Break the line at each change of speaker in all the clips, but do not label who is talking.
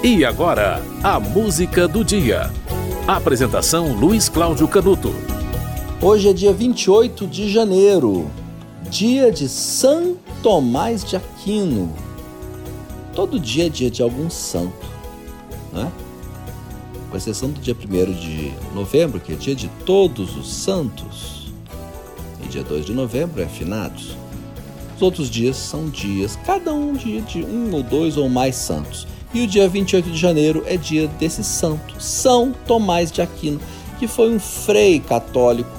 E agora, a música do dia. Apresentação Luiz Cláudio Canuto.
Hoje é dia 28 de janeiro, dia de São Tomás de Aquino. Todo dia é dia de algum santo, né? Com exceção do dia 1 de novembro, que é dia de todos os santos, e dia 2 de novembro é finados. Os outros dias são dias, cada um dia de um ou dois ou mais santos. E o dia 28 de janeiro é dia desse santo, São Tomás de Aquino, que foi um frei católico,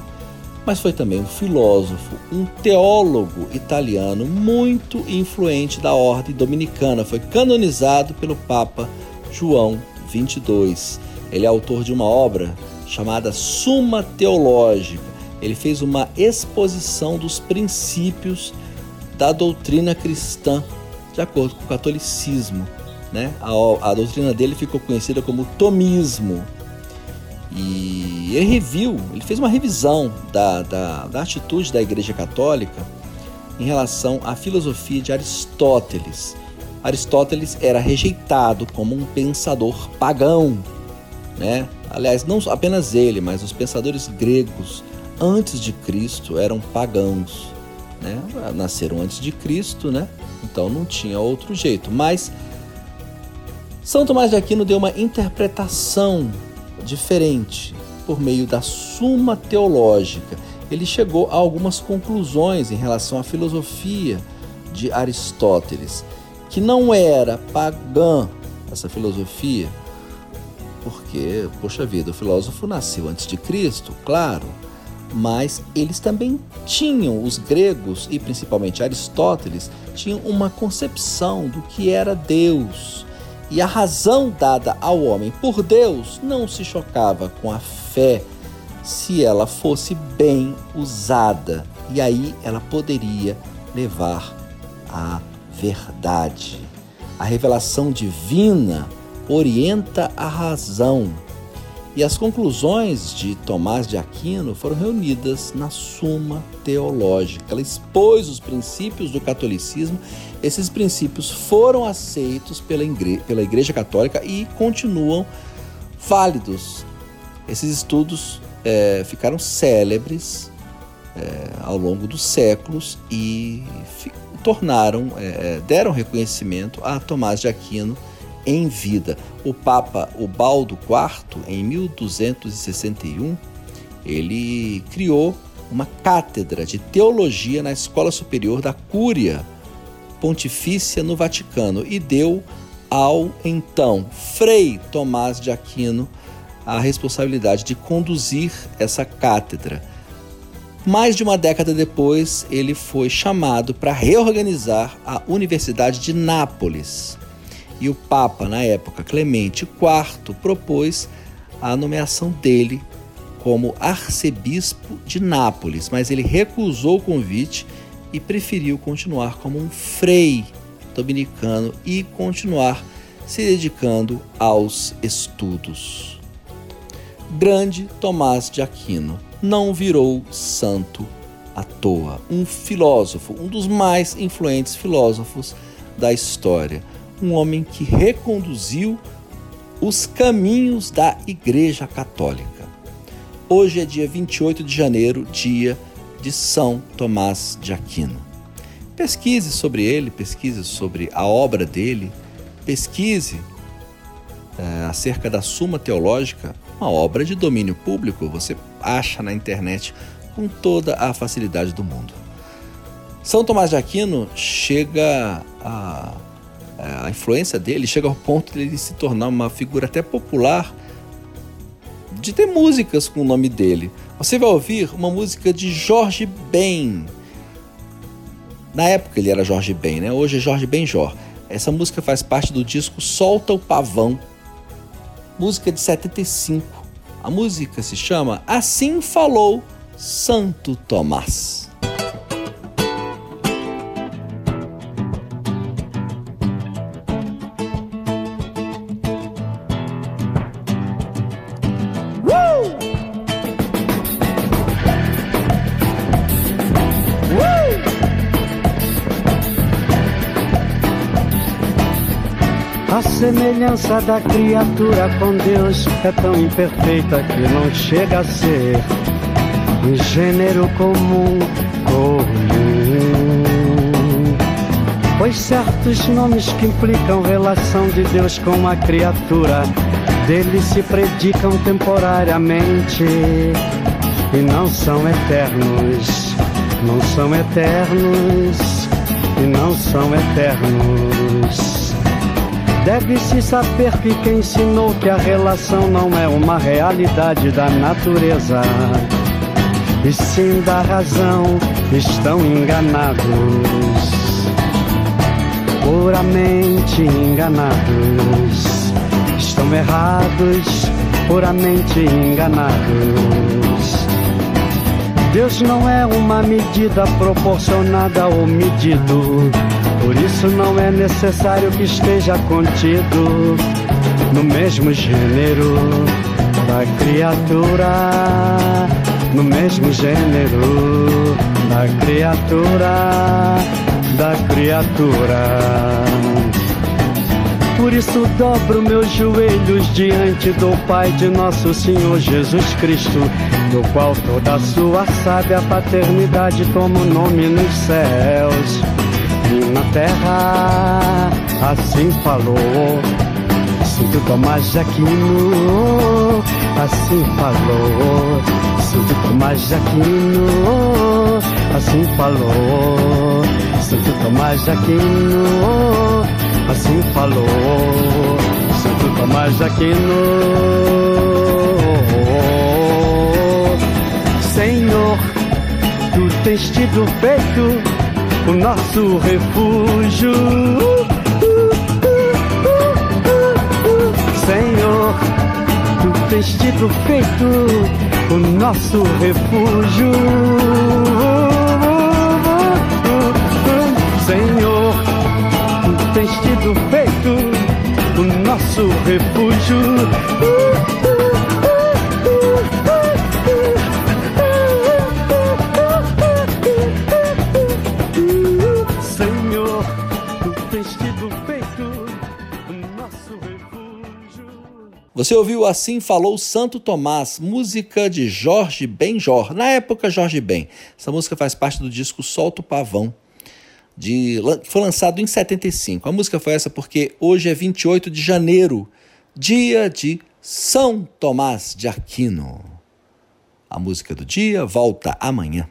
mas foi também um filósofo, um teólogo italiano muito influente da ordem dominicana. Foi canonizado pelo Papa João 22. Ele é autor de uma obra chamada Suma Teológica. Ele fez uma exposição dos princípios da doutrina cristã, de acordo com o catolicismo. Né? A, a doutrina dele ficou conhecida como tomismo. E ele reviu, ele fez uma revisão da, da, da atitude da Igreja Católica em relação à filosofia de Aristóteles. Aristóteles era rejeitado como um pensador pagão, né? Aliás, não apenas ele, mas os pensadores gregos antes de Cristo eram pagãos, né? Nasceram antes de Cristo, né? Então não tinha outro jeito. Mas são Tomás de Aquino deu uma interpretação diferente por meio da Suma Teológica. Ele chegou a algumas conclusões em relação à filosofia de Aristóteles, que não era pagã essa filosofia, porque, poxa vida, o filósofo nasceu antes de Cristo, claro, mas eles também tinham, os gregos e principalmente Aristóteles, tinham uma concepção do que era Deus e a razão dada ao homem por Deus não se chocava com a fé se ela fosse bem usada, e aí ela poderia levar à verdade. A revelação divina orienta a razão. E as conclusões de Tomás de Aquino foram reunidas na Suma Teológica. Ela expôs os princípios do catolicismo esses princípios foram aceitos pela igreja, pela igreja Católica e continuam válidos. Esses estudos é, ficaram célebres é, ao longo dos séculos e tornaram, é, deram reconhecimento a Tomás de Aquino em vida. O Papa Ubaldo IV, em 1261, ele criou uma cátedra de teologia na Escola Superior da Cúria pontifícia no Vaticano e deu ao então Frei Tomás de Aquino a responsabilidade de conduzir essa cátedra. Mais de uma década depois, ele foi chamado para reorganizar a Universidade de Nápoles. E o Papa, na época, Clemente IV, propôs a nomeação dele como arcebispo de Nápoles, mas ele recusou o convite e preferiu continuar como um frei dominicano e continuar se dedicando aos estudos. Grande Tomás de Aquino não virou santo à toa, um filósofo, um dos mais influentes filósofos da história, um homem que reconduziu os caminhos da Igreja Católica. Hoje é dia 28 de janeiro, dia de São Tomás de Aquino. Pesquise sobre ele, pesquise sobre a obra dele, pesquise é, acerca da Suma Teológica, uma obra de domínio público, você acha na internet com toda a facilidade do mundo. São Tomás de Aquino chega a, a influência dele chega ao ponto de ele se tornar uma figura até popular de ter músicas com o nome dele. Você vai ouvir uma música de Jorge Ben. Na época ele era Jorge Ben, né? Hoje é Jorge Benjor. Essa música faz parte do disco Solta o Pavão, música de 75. A música se chama Assim Falou Santo Tomás.
A semelhança da criatura com Deus é tão imperfeita que não chega a ser um gênero comum, comum. Pois certos nomes que implicam relação de Deus com a criatura, dele se predicam temporariamente e não são eternos, não são eternos e não são eternos. Deve-se saber que quem ensinou que a relação não é uma realidade da natureza, e sim da razão, estão enganados, puramente enganados, estão errados, puramente enganados. Deus não é uma medida proporcionada ao medido por isso não é necessário que esteja contido no mesmo gênero da criatura, no mesmo gênero da criatura, da criatura. Por isso dobro meus joelhos diante do Pai de nosso Senhor Jesus Cristo, do qual toda sua sábia paternidade toma o nome nos céus na terra, assim falou. Santo Tomás de Aquino, assim falou. Santo Tomás de Aquino, assim falou. Santo Tomás de Aquino, assim falou. Santo Tomás de Aquino. Senhor, tu tens tido feito o nosso refúgio. Senhor, tu tens tido feito o nosso refúgio.
Você ouviu Assim Falou Santo Tomás, música de Jorge Benjor, na época Jorge Ben. Essa música faz parte do disco Solto Pavão, de, foi lançado em 75. A música foi essa porque hoje é 28 de janeiro, dia de São Tomás de Aquino. A música do dia volta amanhã.